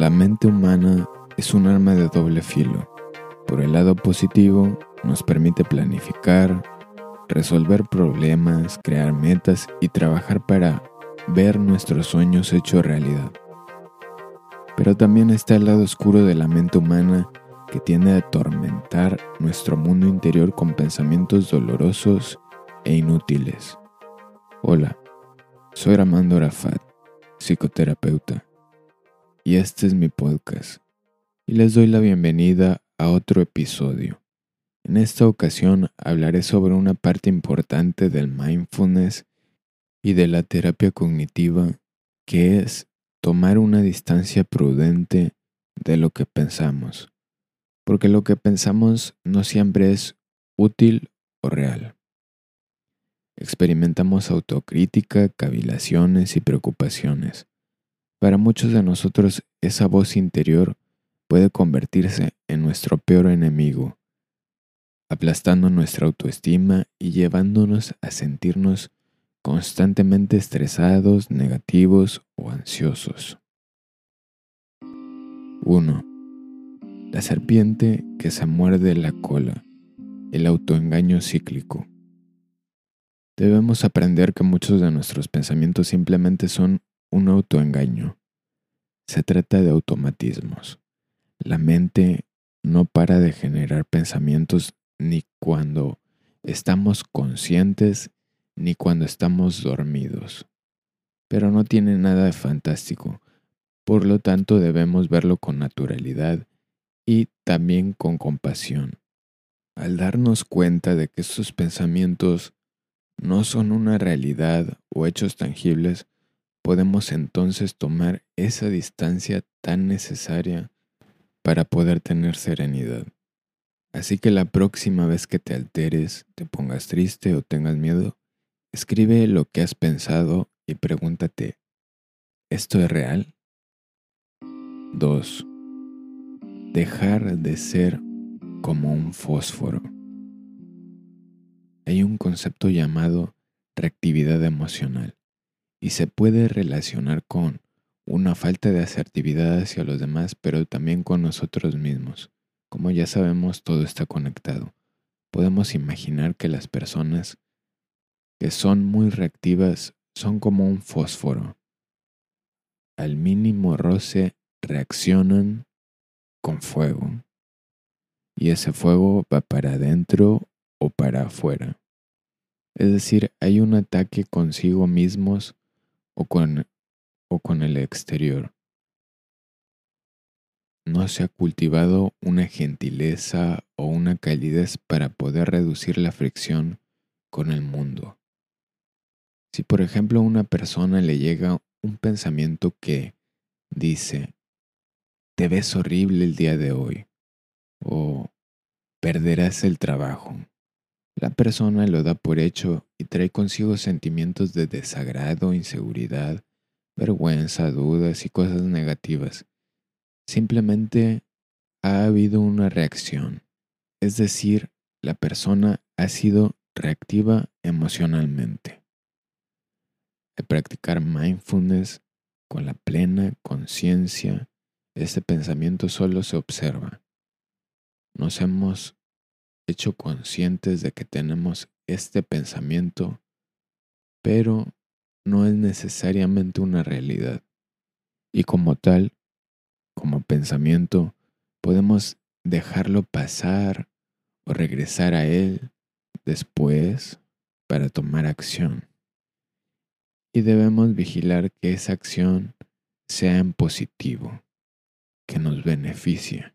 La mente humana es un arma de doble filo. Por el lado positivo, nos permite planificar, resolver problemas, crear metas y trabajar para ver nuestros sueños hechos realidad. Pero también está el lado oscuro de la mente humana que tiende a atormentar nuestro mundo interior con pensamientos dolorosos e inútiles. Hola, soy Armando Arafat, psicoterapeuta, y este es mi podcast, y les doy la bienvenida a otro episodio. En esta ocasión hablaré sobre una parte importante del mindfulness y de la terapia cognitiva, que es tomar una distancia prudente de lo que pensamos, porque lo que pensamos no siempre es útil o real. Experimentamos autocrítica, cavilaciones y preocupaciones. Para muchos de nosotros esa voz interior puede convertirse en nuestro peor enemigo, aplastando nuestra autoestima y llevándonos a sentirnos constantemente estresados, negativos o ansiosos. 1. La serpiente que se muerde la cola, el autoengaño cíclico. Debemos aprender que muchos de nuestros pensamientos simplemente son un autoengaño. Se trata de automatismos. La mente no para de generar pensamientos ni cuando estamos conscientes ni cuando estamos dormidos. Pero no tiene nada de fantástico, por lo tanto debemos verlo con naturalidad y también con compasión. Al darnos cuenta de que estos pensamientos no son una realidad o hechos tangibles, podemos entonces tomar esa distancia tan necesaria para poder tener serenidad. Así que la próxima vez que te alteres, te pongas triste o tengas miedo, escribe lo que has pensado y pregúntate, ¿esto es real? 2. Dejar de ser como un fósforo. Hay un concepto llamado reactividad emocional y se puede relacionar con una falta de asertividad hacia los demás, pero también con nosotros mismos. Como ya sabemos, todo está conectado. Podemos imaginar que las personas que son muy reactivas son como un fósforo. Al mínimo roce reaccionan con fuego. Y ese fuego va para adentro o para afuera. Es decir, hay un ataque consigo mismos o con o con el exterior. No se ha cultivado una gentileza o una calidez para poder reducir la fricción con el mundo. Si por ejemplo a una persona le llega un pensamiento que dice, te ves horrible el día de hoy o perderás el trabajo, la persona lo da por hecho y trae consigo sentimientos de desagrado, inseguridad, vergüenza, dudas y cosas negativas. Simplemente ha habido una reacción, es decir, la persona ha sido reactiva emocionalmente. Al practicar mindfulness con la plena conciencia, este pensamiento solo se observa. Nos hemos hecho conscientes de que tenemos este pensamiento, pero no es necesariamente una realidad. Y como tal, como pensamiento, podemos dejarlo pasar o regresar a él después para tomar acción. Y debemos vigilar que esa acción sea en positivo, que nos beneficie.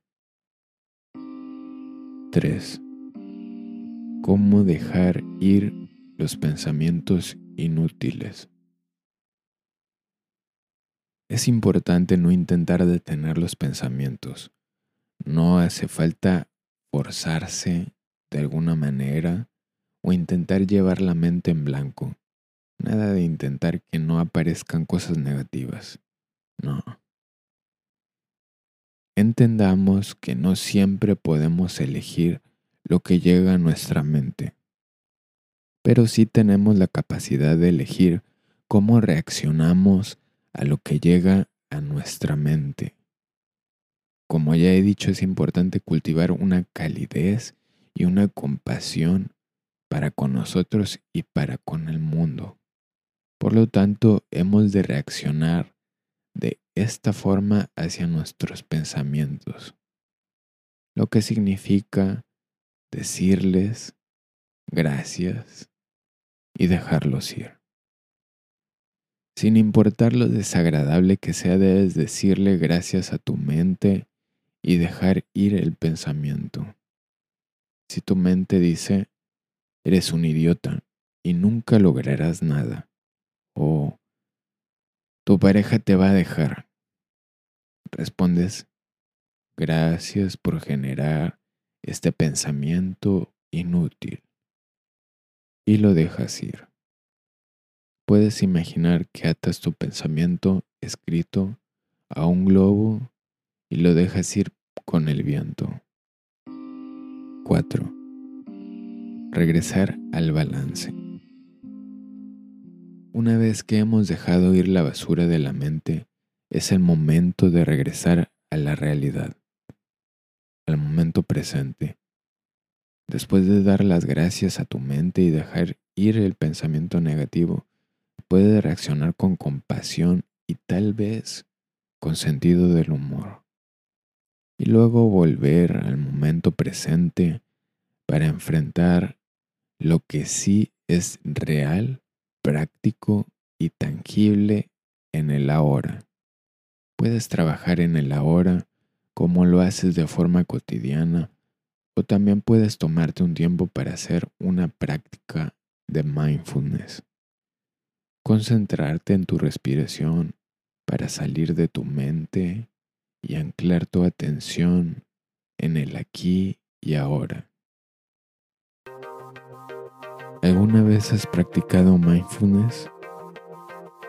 3. ¿Cómo dejar ir los pensamientos inútiles? Es importante no intentar detener los pensamientos. No hace falta forzarse de alguna manera o intentar llevar la mente en blanco. Nada de intentar que no aparezcan cosas negativas. No. Entendamos que no siempre podemos elegir lo que llega a nuestra mente, pero sí tenemos la capacidad de elegir cómo reaccionamos a lo que llega a nuestra mente. como ya he dicho, es importante cultivar una calidez y una compasión para con nosotros y para con el mundo. Por lo tanto, hemos de reaccionar de esta forma hacia nuestros pensamientos, lo que significa decirles gracias y dejarlos ir. Sin importar lo desagradable que sea, debes decirle gracias a tu mente y dejar ir el pensamiento. Si tu mente dice, eres un idiota y nunca lograrás nada, o tu pareja te va a dejar, respondes, gracias por generar este pensamiento inútil y lo dejas ir. Puedes imaginar que atas tu pensamiento escrito a un globo y lo dejas ir con el viento. 4. Regresar al balance. Una vez que hemos dejado ir la basura de la mente, es el momento de regresar a la realidad, al momento presente. Después de dar las gracias a tu mente y dejar ir el pensamiento negativo, puede reaccionar con compasión y tal vez con sentido del humor. Y luego volver al momento presente para enfrentar lo que sí es real, práctico y tangible en el ahora. Puedes trabajar en el ahora como lo haces de forma cotidiana o también puedes tomarte un tiempo para hacer una práctica de mindfulness. Concentrarte en tu respiración para salir de tu mente y anclar tu atención en el aquí y ahora. ¿Alguna vez has practicado mindfulness?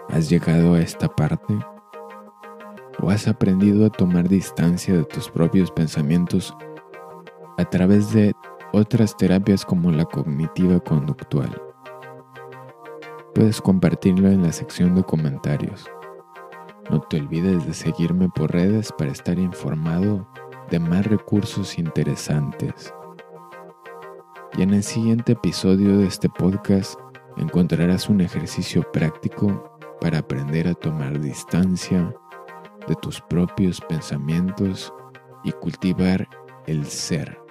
¿Has llegado a esta parte? ¿O has aprendido a tomar distancia de tus propios pensamientos a través de otras terapias como la cognitiva conductual? Puedes compartirlo en la sección de comentarios. No te olvides de seguirme por redes para estar informado de más recursos interesantes. Y en el siguiente episodio de este podcast encontrarás un ejercicio práctico para aprender a tomar distancia de tus propios pensamientos y cultivar el ser.